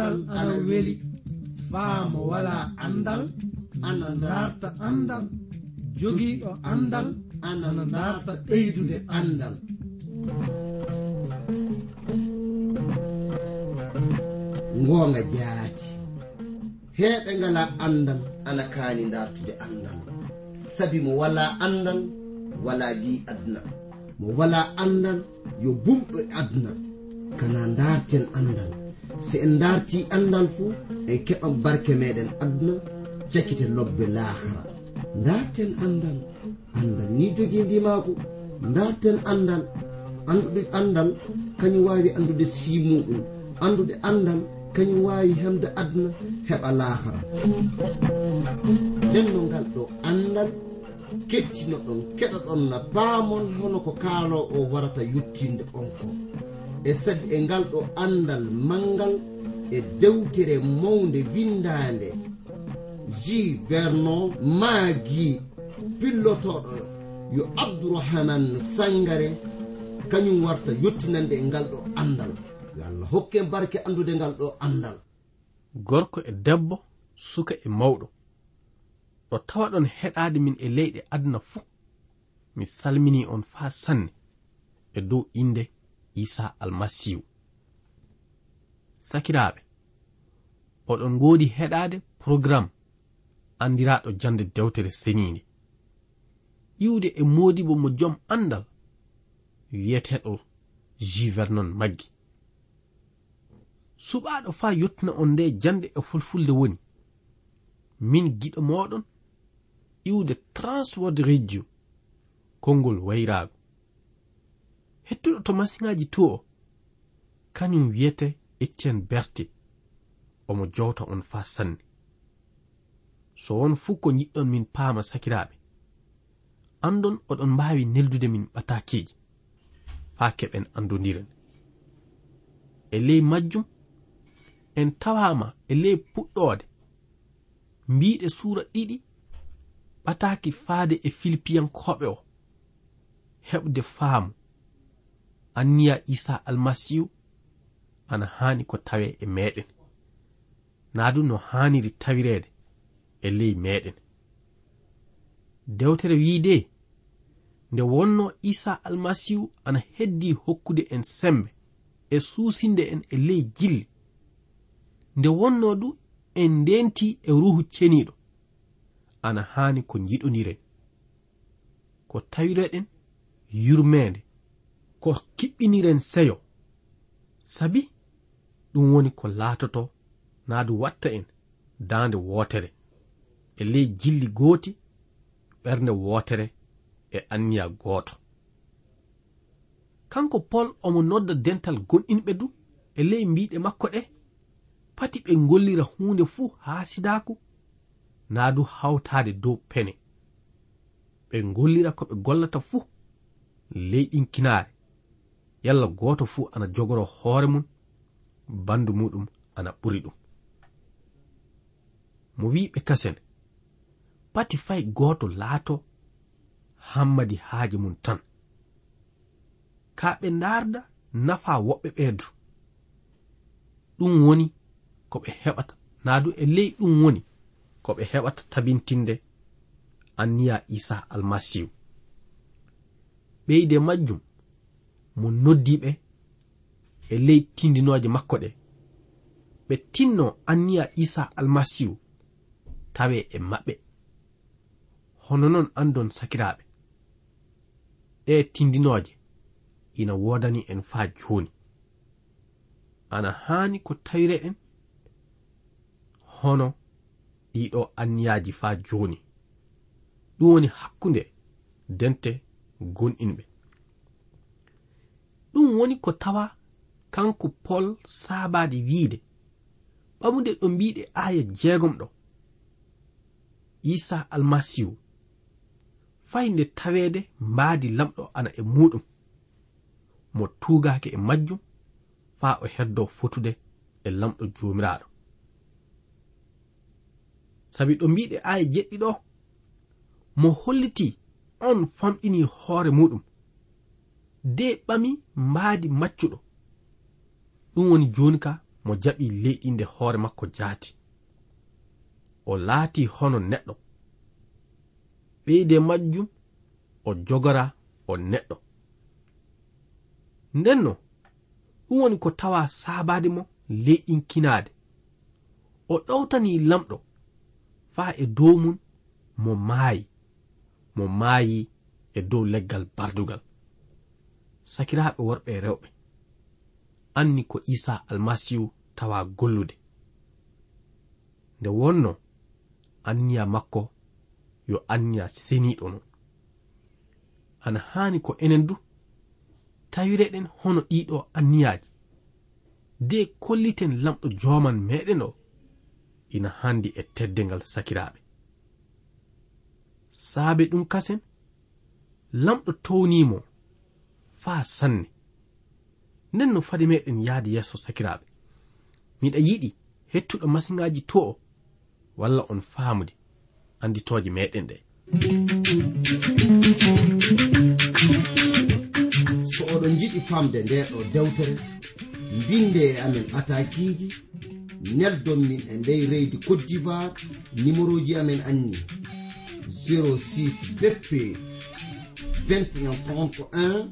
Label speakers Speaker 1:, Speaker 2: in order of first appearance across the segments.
Speaker 1: andal ana weli. Faamo wala andal ana darta andal. Jogiiɗo andal ana darta ɓeydude andal.
Speaker 2: Ngoonga jaati. Heɓe ngala andal ana kaani dartude andal. Sabi mo wala andal wala bi aduna. Mo wala andal yo bumɗo aduna. Kana darten andal. so en darti andal fuu en keɓan barke meɗen aduna cakkite lobbe lahara darten andal andal ni jogii ndimaako darten andal anduɗe andal kañum wawi andude simuɗum andude andal kañum wawi hemde aduna heɓa lahara nden no ngal ɗo andal kettino ɗon keɗa ɗon na baamon hono ko kaalo o warata yuttinde on ko. e sed e ngal ɗo andal mangal e dewtere mawde windande ji vernon maagi pillotoɗo yo abdourahaman sangare kañum warta yottinande e ngal ɗo andal yo allah hokke barke andude ngal ɗo andal
Speaker 3: gorko e debbo suka e mawɗo. Ɗo tawa ɗon heɗade min e leyɗe aduna fuu. Mi salmini on faa sanne e dow inde isa almasihu. Sakiraɓe oɗon godi heɗade programme andiraɗo jande dewtere senide iwde e modibo mo joom andal wiyeteɗo jivernon maggi. Suɓaɗo faa yettina on nde jande e fulfulde woni. Min giɗo moɗon iwde transword radio konngol wayraago. hettuɗo to masiŋaji tu o kañum wiyete etienne berti omo jowta on faa sanne. So won fuu ko jiɗɗon min paama sakiraaɓe. Andon oɗon mbaawi neldude min ɓatakiiji haa keɓen andodiren e ley majjum en tawaama e ley puɗɗoode. Mbiɗe suura ɗiɗi ɓataaki faade e filipiyankoɓe o. Heɓde faamu. anniya isa almasihu ana haani ko tawe e meɗen na ɗum no haaniri tawireede e ley meɗen dewtere wiide nde wonno isa almasihu ana heddi hokkude en sembe e suusinde en e ley jilli. Nde wonno du en ndenti e, e ruhu ceniɗo ana haani ko jiɗoniren ko tawireɗen yurmede ko kiɓɓiniren seyo. Sabi ɗum woni ko laatoto naa du watta en daande wootere. E ley jilli gooti ɓernde wootere e anniya gooto. Kanko pol omo nodda dental gonɗinɓe du e ley mbiɗe makko ɗe pati ɓe gollira huunde fuu haa sidaaku naa du hawtaade dow pene. Ɓe gollira ko ɓe gollata fuu ley ɗin yalla gooto fuu ana jogoro hoore mum bandu muɗum ana ɓuri ɗum. Mo wiɓe kasen pati fay gooto laato hammadi haaji mum tan. Ka ɓe ndarda nafa woɓɓe ɓeedu. Ɗum woni ko ɓe heɓata. Naa du e ley ɗum woni ko ɓe heɓata tabintinde anniya isa almasihu ɓeyde majjum mo noddiɓe e ley tindinoje makko ɗe. Ɓe tinno anniya isa almasihu tawe e maɓɓe. Hono noon andon sakiraɓe. Ɗe tindinoje ina wodani en faa joni. Ana hani ko tawire en hono ɗiɗo anniyaji faa joni. Ɗum woni hakkunde dente gonɗinɓe. ɗum woni ko tawa kanko pol saabade wiide. Ɓamude ɗo mbiɗe aya jeegom ɗo. Isa almasihu fay nde taweede mbaadi lamɗo ana e muɗum mo tuugaake e majjum faa o heddo fotude e lamɗo joomiraaɗo sabi ɗo mbiɗe aya jeɗɗi ɗo mo holliti on famɗini hoore muɗum de ɓami mbaadi maccuɗo. Ɗum woni joni ka mo jaɓi leyɗinde hoore makko jaati. O laati hono neɗɗo. Ɓeyde majjum o jogora o neɗɗo. Ndenno ɗum woni ko tawa saabade mo leyɗinkinaade. O ɗowtani lamɗo faa e dow mum mo maayi mo maayi e dow leggal bardugal. sakiraaɓe worɓe e rewɓe. Anni ko isa almasihu tawa gollude. Nde wonno anniya makko yo anniya seniiɗo non. Ana haani ko enen du tawireɗen hono ɗiɗo anniyaji de kolliten lamɗo joman meɗen o ina handi e teddengal sakiraaɓe. Saabe ɗum kasen lamɗo townimo faa sanne. Nden no fade meɗen yahde yeeso sakiraaɓe. Miɗa yiɗi hettuɗo masiŋaaji to o walla on faamude annditooje meɗen ɗe.
Speaker 2: So oɗon jiɗi famde ndeɗo dewtere mbinde e amen atakiiji neldon min e ndey reydi cote d'ivoire numéro ji amen anni 06 beppe 21 31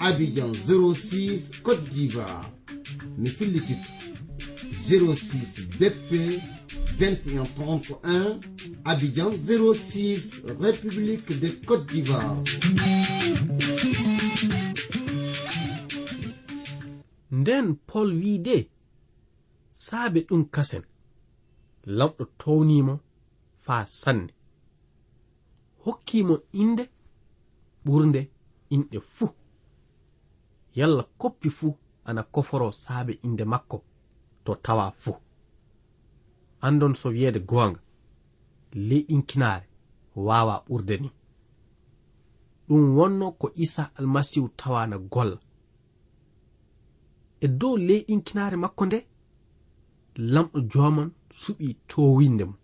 Speaker 2: Abidjan 06 Côte d'Ivoire. Mi fillititu 06 BP 2131 Abidjan 06 République de Côte d'Ivoire.
Speaker 3: Nden pol wiide saabe ɗum kasen. Lamɗo townimo faa sanne. Hokkimo inde ɓurde inɗe fuu. Yalla koppi fuu ana koforo saabe inde makko to tawa fuu. Andon so wiyeede goonga ley ɗinkinaare waawa ɓurde ni. Ɗum wonno ko isa almasihu tawana golla. E dow leyɗinkinaare makko nde lamɗo jooman suɓi towinde mo.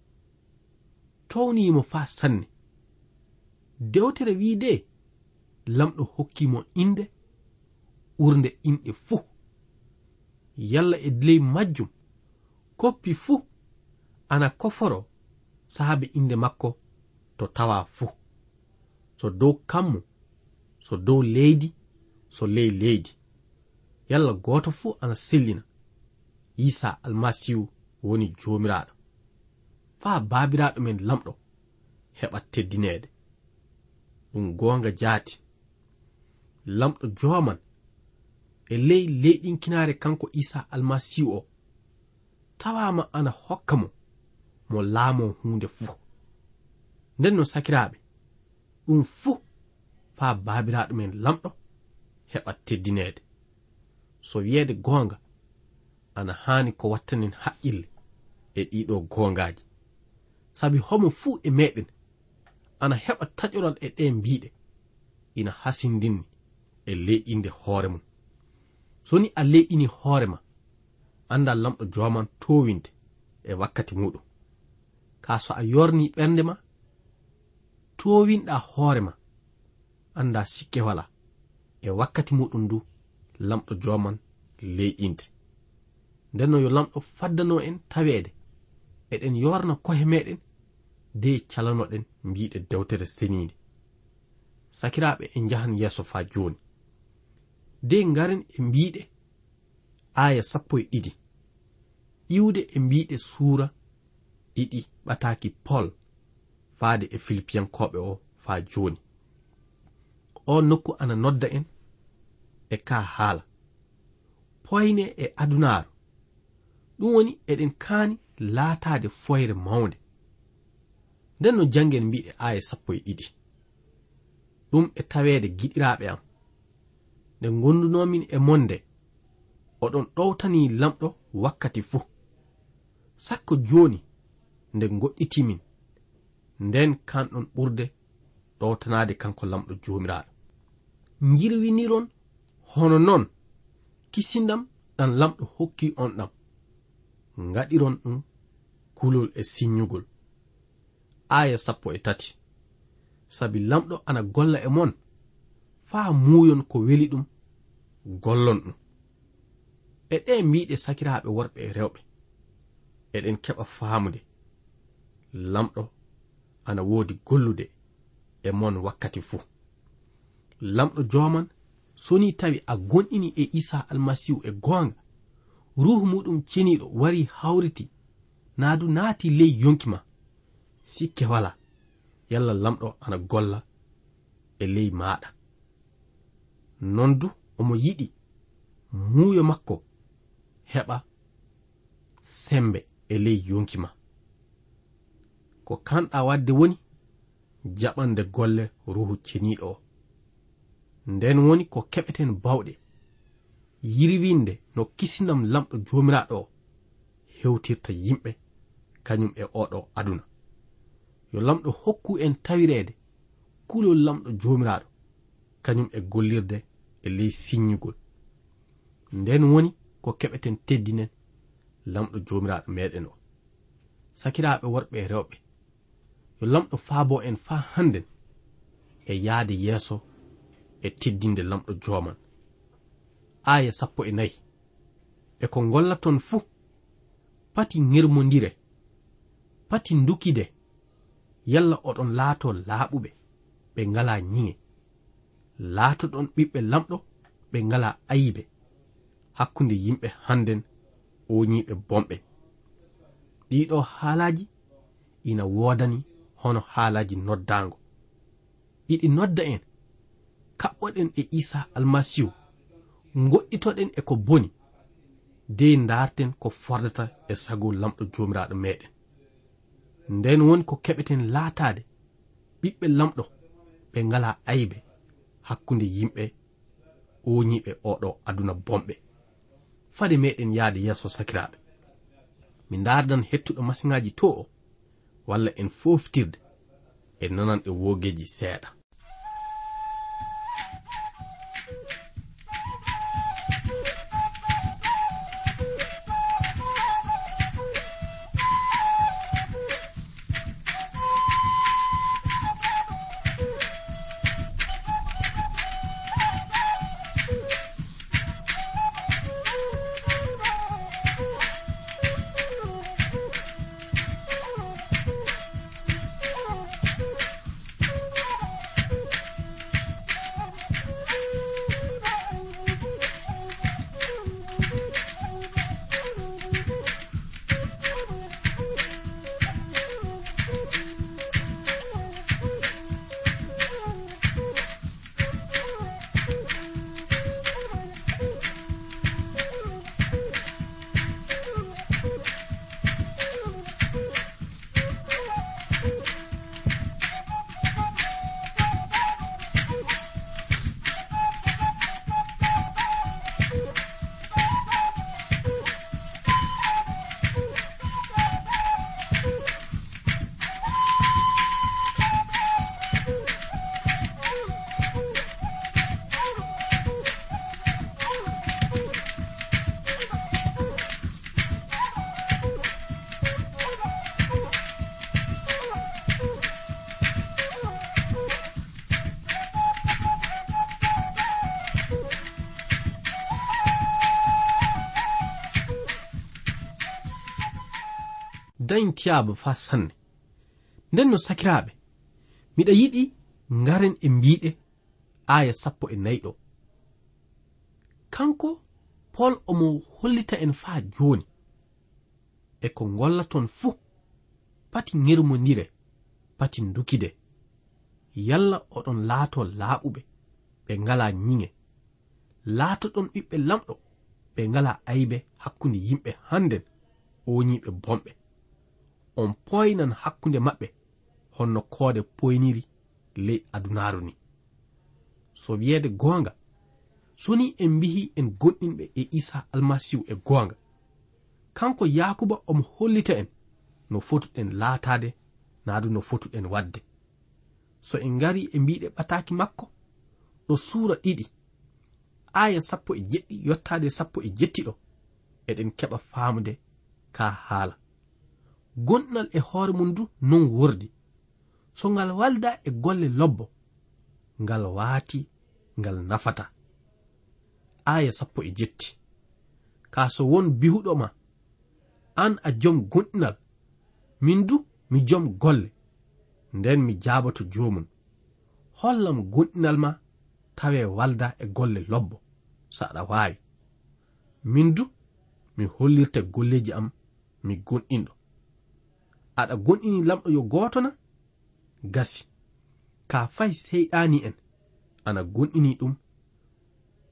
Speaker 3: Townimo faa sanne. Dewtere wiide lamɗo hokkimo inde urde inɗe fuu. Yalla e ley majjum koppi fuu ana koforo saabe inde makko to tawa fuu. So dow kammu so dow leydi so ley leydi. Yalla goto fuu ana sellina. Isa almasihu woni jomiraɗo faa babiraɗo men lamɗo heɓa teddinede ɗum gonga jaati. lamɗo joman e ley leyɗinkinare kanko isa almasihu o. Tawama ana hokka mo mo laamo hunde fuu. Nden no sakiraɓe ɗum fuu faa baabiraaɗo men lamɗo heɓa teddinede. So wiyeede goonga ana haani ko wattanen haqqille e ɗiɗo goongaji sabi homo fuu e meɗen ana heɓa taƴoral e ɗe mbiɗe ina hasindinni. e leƴƴinde hoore mum. So ni a leƴƴini hoore ma annda lamɗo joman towinte e wakkati muɗum. Ka so a yorni ɓernde ma towinɗa hoore ma annda sikke wala e wakkati muɗum du lamɗo joman leƴƴinte ndenno yo lamɗo faddano en taweede eɗen yorna kohe meɗen de calanoɗen mbiɗe dewtere seniinde. Sakiraɓe e jahan yeeso fa joni de ngaren e mbiɗe aya sappo e ɗiɗi. Iwde e mbiɗe suura ɗiɗi ɓataki pol faade e filipiyankoɓe o faa jooni. O nokku ana nodda en e ka haala. Poyne e adunaaru ɗum woni eɗen kaani laataade foyre mawnde. Nden no janngen mbiɗe aya sappo e ɗiɗi. Ɗum e taweede giɗiraaɓe am. nde gondunomin e monde oɗon ɗowtani lamɗo wakkati fuu. Sakko joni nde goɗɗitimin nden kanɗon ɓurde ɗowtanade kanko lamɗo jomiraɗo jirwiniron hono noon kisindam ɗan lamɗo hokki on ɗam gaɗiron ɗum kulol e sinyugol. Aya sappo e tati. Sabi lamɗo ana golla e mon faa muuyon ko weli ɗum. Gollon ɗum. E ɗe miiɗe sakiraaɓe worɓe e rewɓe eɗen keɓa faamude. Lamɗo ana woodi gollude e mon wakkati fuu. Lamɗo jooman soni tawi a gonɗini e isa almasihu e goonga ruhu muɗum ceniiɗo wari hawriti naa du naati ley yonki ma. Sikke wala yalla lamɗo ana golla e ley maaɗa. non du omo yiɗi muuyo makko heɓa sembe e ley yonki ma. Ko kanɗa wadde woni jaɓande golle ruhu ceniɗo o nden woni ko keɓeten bawɗe yirwinde no kisinam lamɗo jomiraɗo o hewtirta yimɓe kañum e oɗo aduna. Yo lamɗo hokku en tawirede kulol lamɗo jomiraɗo kañum e gollirde e ley siññugol. Nden woni ko keɓeten teddinen lamɗo jomiraɗo meɗen o. Sakiraɓe worɓe e rewɓe yo lamɗo faabo en faa hannden e yahde yeeso e teddinde lamɗo joman aya sappo e nayi e ko gollaton fuu pati ŋermodire pati ndukide yalla oɗon laato laaɓuɓe ɓe ngala ñiŋe. laatoɗon ɓiɓɓe lamɗo ɓe ngala ayibe hakkunde yimɓe hannden oñiiɓe bomɓe ɗiɗo haalaaji ina woodani hono haalaaji noddaango. Iɗi nodda en kaɓɓoɗen e isa almasihu goɗɗitoɗen e ko boni dey darten ko fordata e sago lamɗo jomiraɗo meɗen nden woni ko keɓeten laatade ɓiɓɓe lamɗo ɓe ngala aybe hakkunde yimɓe oñiɓe oɗo aduna bomɓe. Fade meɗen yahde yeeso sakiraɓe mi dardan hettuɗo masiŋaji to o walla en foftirde e nanan e wogeji seeɗa. dañtiyaaba faa sanne. Nden no sakiraaɓe miɗa yiɗi ngaren e mbiɗe aya sappo e nayi ɗo kanko pol omo hollita en faa jooni e ko gollaton fuu pati ŋermondire pati dukide yalla oɗon laato laaɓuɓe ɓe ngala ñiŋe. Laatoɗon ɓiɓɓe lamɗo ɓe ngala aybe hakkunde yimɓe hannden oñiiɓe bomɓe on poynan hakkunde maɓɓe honno koode poyniri ley adunaaru ni. So wiyeede goonga soni en mbihi en gonɗinɓe e isa almasihu e goonga kanko yakuba omo hollita en no fotuɗen laataade naadu no fotuɗen wadde. So en ngari e mbiɗe ɓataki makko ɗo suura ɗiɗi aya sappo e jeɗɗi yottaade sappo e jettiɗo eɗen keɓa faamude ka haala. gonɗal e hoore mum du non wordi. So ngal walda e golle lobbo ngal waati ngal nafata. Aya sappo e jetti. Ka so won bihuɗo ma an a jom gonɗinal min du mi jom golle nden mi jabato jomum hollam gonɗinal ma tawe walda e golle lobbo saɗa waawi. Min du mi hollirta golleji am mi gonɗinɗo. aɗa gonɗini lamɗo yo goto na? Gasi. Ka fay seyɗani en. Ana gonɗini ɗum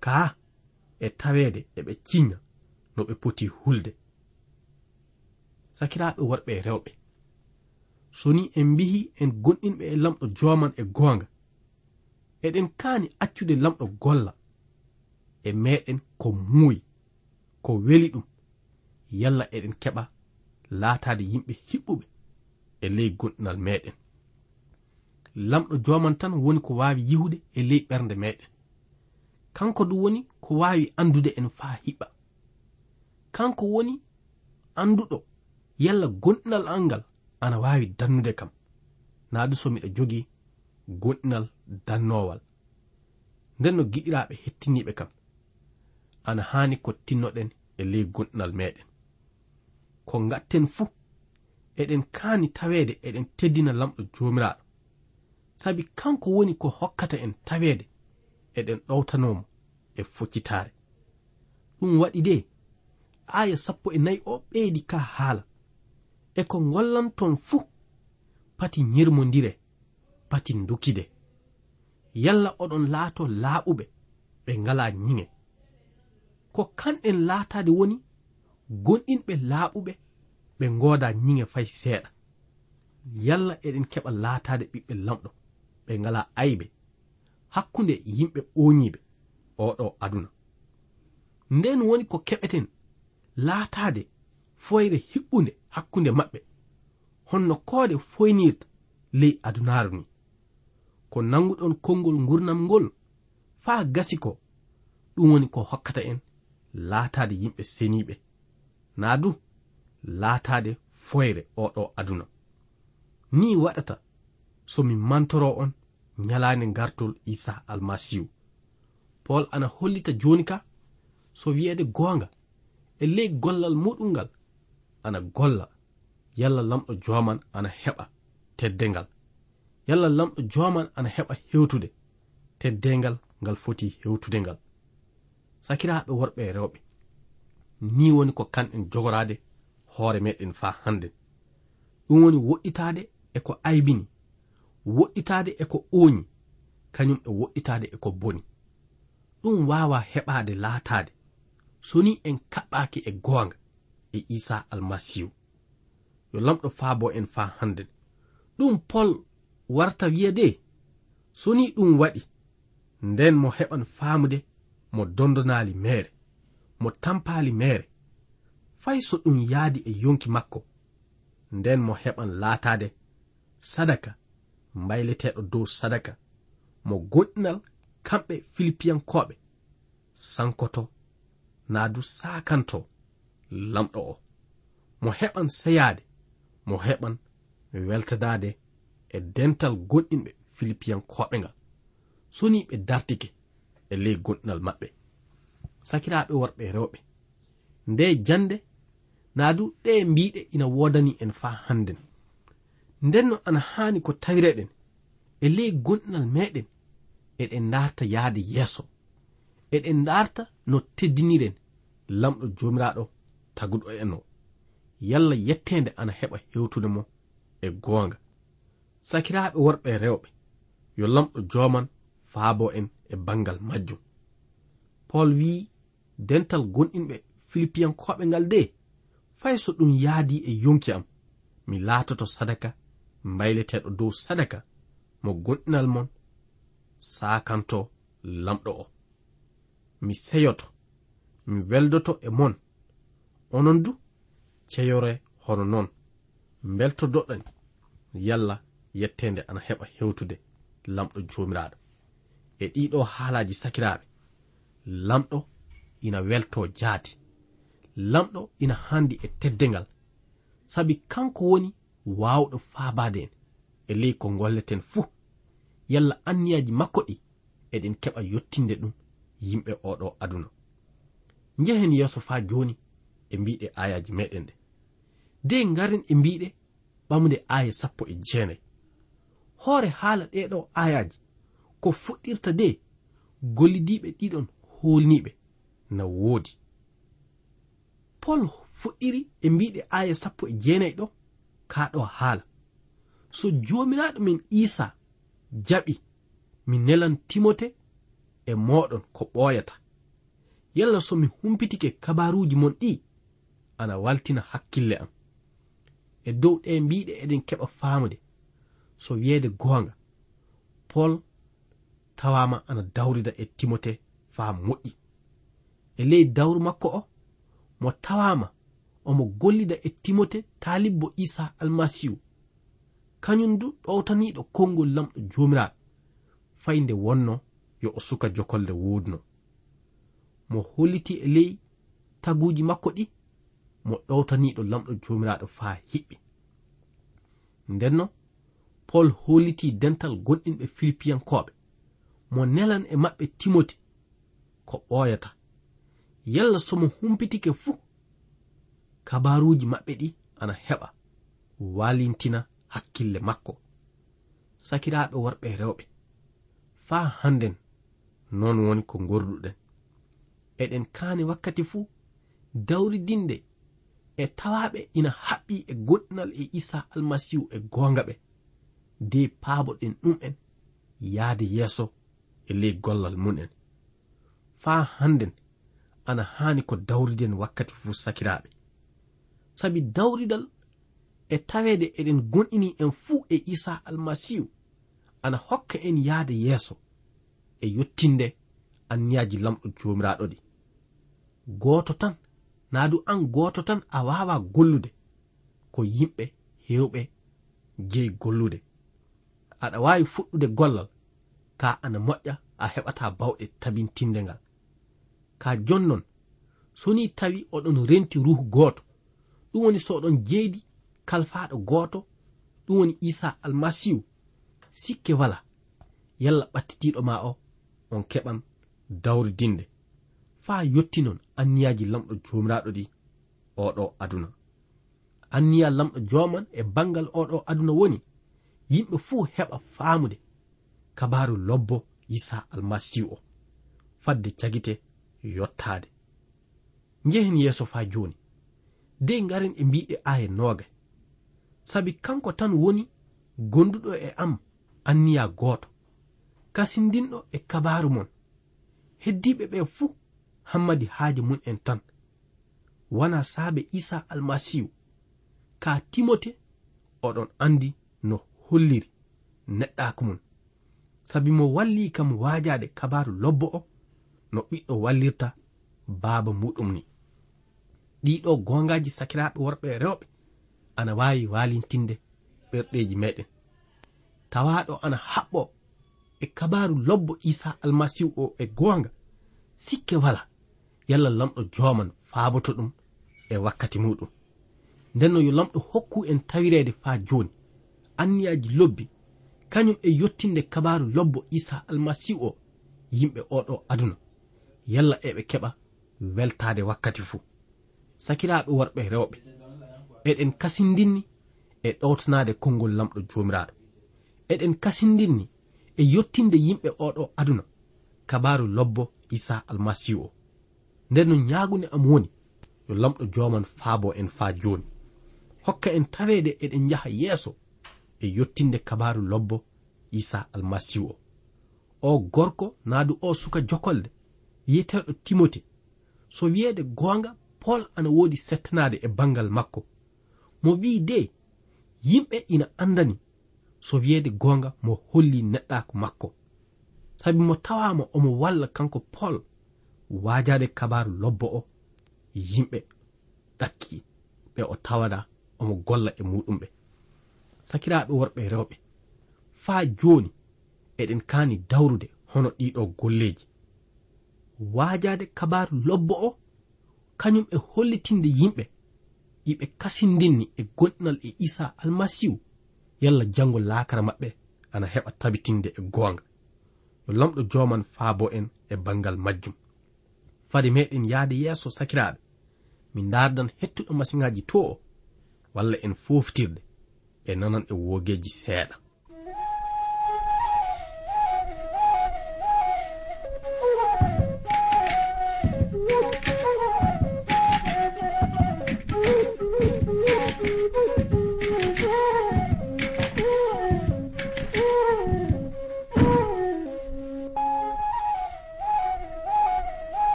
Speaker 3: ka e tawede eɓe cinya no ɓe poti hulde. Sakiraɓe worɓe e rewɓe. Soni en mbihi en gonɗinɓe e lamɗo joman e goonga. Eɗen kaani accude lamɗo golla e meɗen ko muuyi ko weli ɗum. Yalla eɗen keɓa laatade yimɓe hiɓɓuɓe. e ley gonɗinal meɗen. Lamɗo joman tan woni ko wawi yihude e ley ɓernde meɗen. Kanko ɗum woni ko wawi andude en faa hiɓa. Kanko woni anduɗo yalla gonɗinal an ngal ana wawi dannude kam. Naa ɗu so miɗa jogi gonɗinal dannowal nden no giɗiraɓe hettiniɓe kam ana hani ko tinnoɗen e ley gonɗinal meɗen. Ko gatten fuu eɗen kaani taweede eɗen teddina lamɗo joomiraaɗo. Sabi kanko woni ko hokkata en taweede eɗen ɗowtanomo e foccitaare. Ɗum waɗi de aya sappo e nayi o ɓeydi ka haala. E ko gollanton fuu pati yirmodire pati dukkide yalla oɗon laato laaɓuɓe ɓe ngala ñiŋe ko kanɗen laataade woni gonɗinɓe laaɓuɓe ɓe ngooda ñiŋe fay seeɗa. Yalla eɗen keɓa laatade ɓiɓɓe lamɗo ɓe ngala aybe. Hakkunde yimɓe ooñiiɓe oɗo aduna. Nden woni ko keɓeten laatade foyre hiɓɓunde hakkunde maɓɓe honno koode foynirta ley adunaaru ni. Ko nanguɗon konngol ngurnam ngol faa gasi ko ɗum woni ko hokkata en laataade yimɓe seniiɓe. Naa du laataade foyre oɗo aduna. Ni waɗata so min mantoro on ñalaande ngartol isa almasihu. Pol ana hollita jooni ka so wiyeede goonga e ley gollal muɗum ngal ana golla. Yalla lamɗo joman ana heɓa teddengal yalla lamɗo joman ana heɓa hewtude teddengal ngal foti hewtude ngal. Sakiraaɓe worɓe e rewɓe ni woni ko kanɗen jogoraade hoore meɗen fa hande ɗum woni woɗɗitade e ko aybini woɗɗitade e ko ooñi kañum e woɗɗitade e ko boni. Ɗum wawa heɓade laatade so ni en kaɓɓaki e goonga e isa almasihu yo lamɗo faabo en fa hande ɗum pol warta wiya de so ni ɗum waɗi nden mo heɓan faamude mo dondonali meere mo tampali meere fay so ɗum yaadi e yonki makko. Nden mo heɓan laataade sadaka mbayleteeɗo dow sadaka. Mo goɗɗinal kamɓe filipiyankoɓe sankoto naa du sakanto lamɗo o. Mo heɓan seyaade mo heɓan weltadaade e dental goɗɗinɓe filipiyankoɓe ngal. Soni ɓe dartike e ley goɗɗinal maɓɓe. Sakiraaɓe worɓe rewɓe. Nde jande naa du ɗe mbiɗe ina wodani en faa hannden. Ndenno ana haani ko tawireɗen e ley gonɗinal meɗen eɗen darta yahde yeeso. Eɗen darta no teddiniren lamɗo jomiraɗo taguɗo en o yalla yettende ana heɓa hewtude mo e goonga. Sakiraaɓe worɓe rewɓe yo lamɗo joman faabo en e bangal majjum. Paul wi dental gonɗinɓe filipiyankoɓe ngal de fay so ɗum yaadi e yonki am. Mi laatoto sadaka mbayleteɗo dow sadaka mo gonɗinal mon sakanto lamɗo o. Mi seyoto mi weldoto e mon. Onon du ceyore hono noon beltodoɗen yalla yettende ana heɓa hewtude lamɗo jomiraɗo e ɗiɗo haalaji sakiraɓe lamɗo ina welto jaati. lamɗo ina handi e teddengal sabi kanko woni wawɗo faabade en e ley ko golleten fuu. Yalla anniyaji makko ɗi eɗen keɓa yottinde ɗum yimɓe oɗo aduna. Njehen yeeso faa jooni e mbiɗe ayaji meɗen ɗe. De ngaren e mbiɗe ɓamde aya sappo e jeenayi. Hoore haala ɗeɗo ayaji ko fuɗɗirta de gollidiɓe ɗiɗon holniɓe na woodi. pol fuɗɗiri e mbiɗe aya sappo e jeenayi ɗo ka ɗo haala. So joominaɗo min isa jaɓi mi nelan timote e moɗon ko ɓooyata. Yalla so mi humpitike kabaruuji mon ɗi ana waltina hakkille am. E dow ɗe mbiɗe eɗen keɓa faamude so wiyeede goonga pol tawama ana dawrida e timote faa moƴƴi. E ley dawru makko o mo tawama omo gollida e timote talibbo isa almasihu. Kañum du ɗowtaniɗo konngol lamɗo joomiraaɓe. Fayde wonno yo o suka jokolde woodno mo holliti e ley taguji makko ɗi mo ɗowtaniɗo lamɗo jomiraɗo faa hiɓɓi. Ndenno pol holliti dental gonɗinɓe filipiyankoɓe mo nelan e maɓɓe timote ko ɓooyata. yalla somo humpitike fuu kabaruji maɓɓe ɗi ana heɓa walintina hakkille makko. Sakiraɓe worɓe rewɓe faa hannden noon woni ko gorduɗen eɗen kaani wakkati fuu dawridinde e tawaɓe ina haɓɓi e goɗɗinal e isa almasihu e goonga ɓe. De paaboɗen ɗum'en yahde yeeso e ley gollal mun'en faa hannden ana haani ko dawriden wakkati fuu sakiraaɓe. Sabi dawridal e taweede eɗen gonɗini en fuu e isa almasihu ana hokka en yahde yeeso e yottinde anniyaji lamɗo joomiraaɗo ɗi. Gooto tan naa du an gooto tan a waawa gollude ko yimɓe heewɓe jeyi gollude. Aɗa waawi fuɗɗude gollal taa ana moƴƴa a heɓataa bawɗe tabintinde ngal. ka jonnon. Soni tawi oɗon renti ruhu gooto ɗum woni so oɗon jeydi kalfaɗo gooto ɗum woni isa almasihu. Sikke wala. Yalla ɓattitiɗo ma o on keɓan dawridinde faa yottinon anniyaji lamɗo jomiraɗo ɗi oɗo aduna. Anniya lamɗo joman e bangal oɗo aduna woni yimɓe fuu heɓa faamude. Kabaru lobbo isa almasihu o. Fadde cagite yottaade. Njehen yeeso faa jooni. De ngaren e mbiɗe aya nooga sabi kanko tan woni gonduɗo e am anniya gooto. Kasindinɗo e kabaaru mon. Heddiɓe ɓe fuu hammadi haaje mum en tan. Wana saabe isa almasihu ka timote oɗon andi no holliri neɗɗako mum sabi mo walli kam waajade kabaru lobbo o no ɓiɗɗo wallirta baaba muɗum ni. Ɗiɗo gongaji sakiraɓe worɓe rewɓe ana wawi walintinde ɓerɗeji meɗen tawaɗo ana haɓɓo e kabaru lobbo isa almasihu o e gonga sikke wala yalla lamɗo joman faaboto ɗum e wakkati muɗum. Ndenno yo lamɗo hokku en tawirede faa joni anniyaji lobbi kañum e yottinde kabaru lobbo isa almasihu o yimɓe oɗo aduna. yalla eɓe keɓa weltade wakkati fuu. Sakiraɓe worɓe rewɓe. Eɗen kasindinni e ɗowtanade konngol lamɗo jomiraɗo eɗen kasindinni e yottinde yimɓe oɗo aduna. Kabaru lobbo isa almasihu o. Nden no ñaagunde am woni yo lamɗo joman faabo en faa joni hokka en tawede eɗen jaha yeeso e yottinde kabaru lobbo isa almasihu o. O gorko naadu o suka jokolde yeteɗo timote. So wiyeede goonga pol ana woodi settanaade e bangal makko. Mo wi de yimɓe ina anndani so wiyeede goonga mo holli neɗɗaako makko. Sabi mo tawama omo walla kanko pol waajade kabaru lobbo o yimɓe ɗakki ɓe o tawada omo golla e muɗum ɓe sakiraɓe worɓe rewɓe faa joni eɗen kaani dawrude hono ɗiɗo golleji waajade kabaru lobbo o kañum e hollitinde yimɓe. Yiɓe kasindinni e gonɗinal e isa almasihu. Yalla jango laakara maɓɓe ana heɓa tabitinde e goonga. Yo lamɗo joman faabo en e bangal majjum. Fade meɗen yahde yeeso sakiraaɓe. Min dardan hettuɗo masiŋaji to o walla en foftirde e nanan e wogeji seeɗa.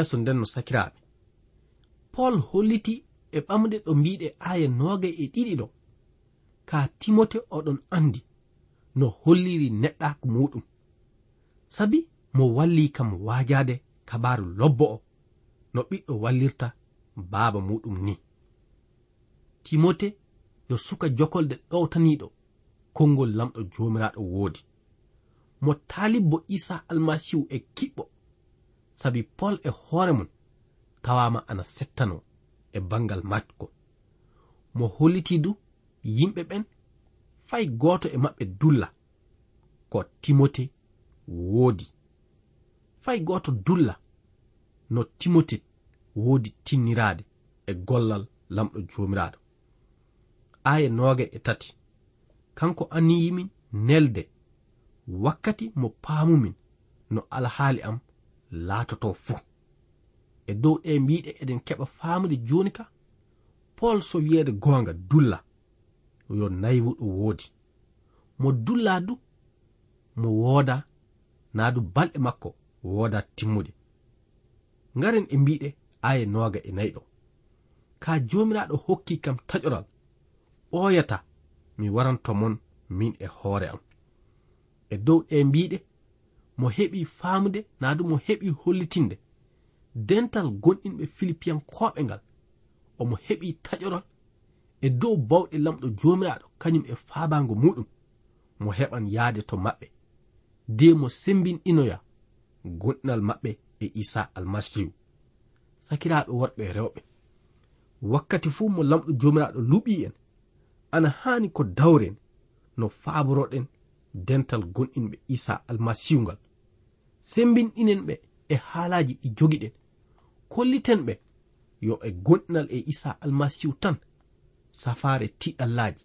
Speaker 3: yeeso nden no sakiraaɓe. Pol holliti e ɓamde ɗo mbiɗe aya nooga e ɗiɗi ɗo. Ka timote oɗon andi no holliri neɗɗaku muɗum. Sabi mo walli kam waajade kabaru lobbo o no ɓiɗɗo wallirta baaba muɗum ni. Timote yo suka jokolde ɗowtaniɗo konngol lamɗo jomiraɗo woodi. Mo taalibbo isa almasihu e kiɓɓo sabi pol e hoore mum tawama ana settano e bangal makko mo holliti du yimɓe ɓen fay gooto e maɓɓe dulla ko timote woodi. Fay gooto dulla no timote woodi tinniraade e gollal lamɗo joomiraaɗo. Aya nooga e tati kanko anniyimin nelde. Wakkati mo paamumin no alhaali am laatoto fuu. E dow ɗe mbiɗe eɗen keɓa faamude jooni ka pol so wiyeede goonga dulla yo nayiwu ɗo woodi. Mo dulla du mo wooda naa du balɗe makko wooda timmude. Ngaren e mbiɗe aya nooga e nayɗo. Ka joomiraaɗo hokki kam taƴoral ɓooyata mi waranto mon min e hoore am. E dow ɗe mbiɗe mo heɓi faamude naa du mo heɓi hollitinde. Dental gonɗinɓe filipiyankoɓe ngal omo heɓi taƴoral e dow bawɗe lamɗo joomiraaɗo kañum e faabaango muɗum mo heɓan yahde to maɓɓe. De mo sembinɗinoya gonɗinal maɓɓe e isa almasihu sakiraaɓe worɓe rewɓe. Wakkati fuu mo lamɗo joomiraaɗo luɓi en ana haani ko dawren no faaboroɗen dental gonɗinɓe isa almasihu ngal. sembinɗinen ɓe e haalaji ɗi jogiɗen. Kolliten ɓe yo e gonɗinal e isa almasihu tan safaare tiɗallaji.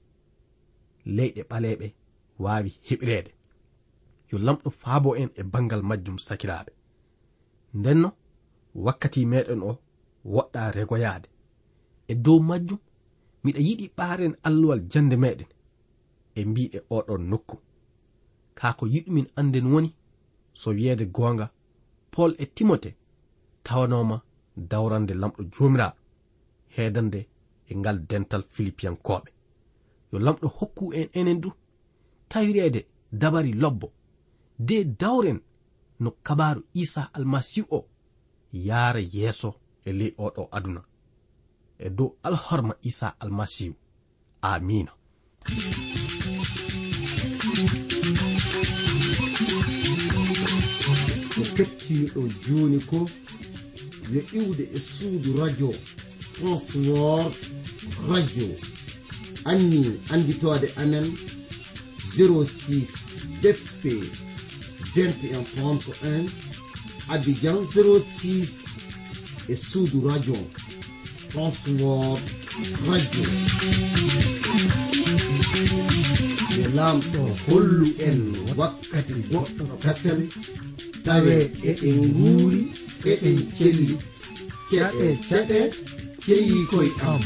Speaker 3: Leyɗe ɓaleɓe wawi heɓirede yo lamɗo faabo en e bangal majjum sakiraɓe ndenno wakkati meɗen o woɗɗa regoyade e dow majjum miɗa yiɗi ɓaren alluwal jande meɗen e mbiɗe oɗon nokku. Kaa ko yiɗumin anden woni so wiyeede goonga pol e timote tawanoma dawrande lamɗo joomiraa heedande e ngal dental filipiyankoɓe yo lamɗo hokku en enen du tawireede dabari lobbo de dawren no kabaru isa almasihu o yaara yeeso e ley oɗo aduna. E dow alhorma isa almasihu amina
Speaker 2: kettiniɗo joni ko yo iwde e suudu radio transwor radio. Anni anditode amen 06 dp 2131 abidjan 06 e radio transwor radio E lamɗo hollu en wakkati goɗɗo kasel tawe eɗen nguuri eɗen celli. Ceɗe ceɗe ceyi koye am.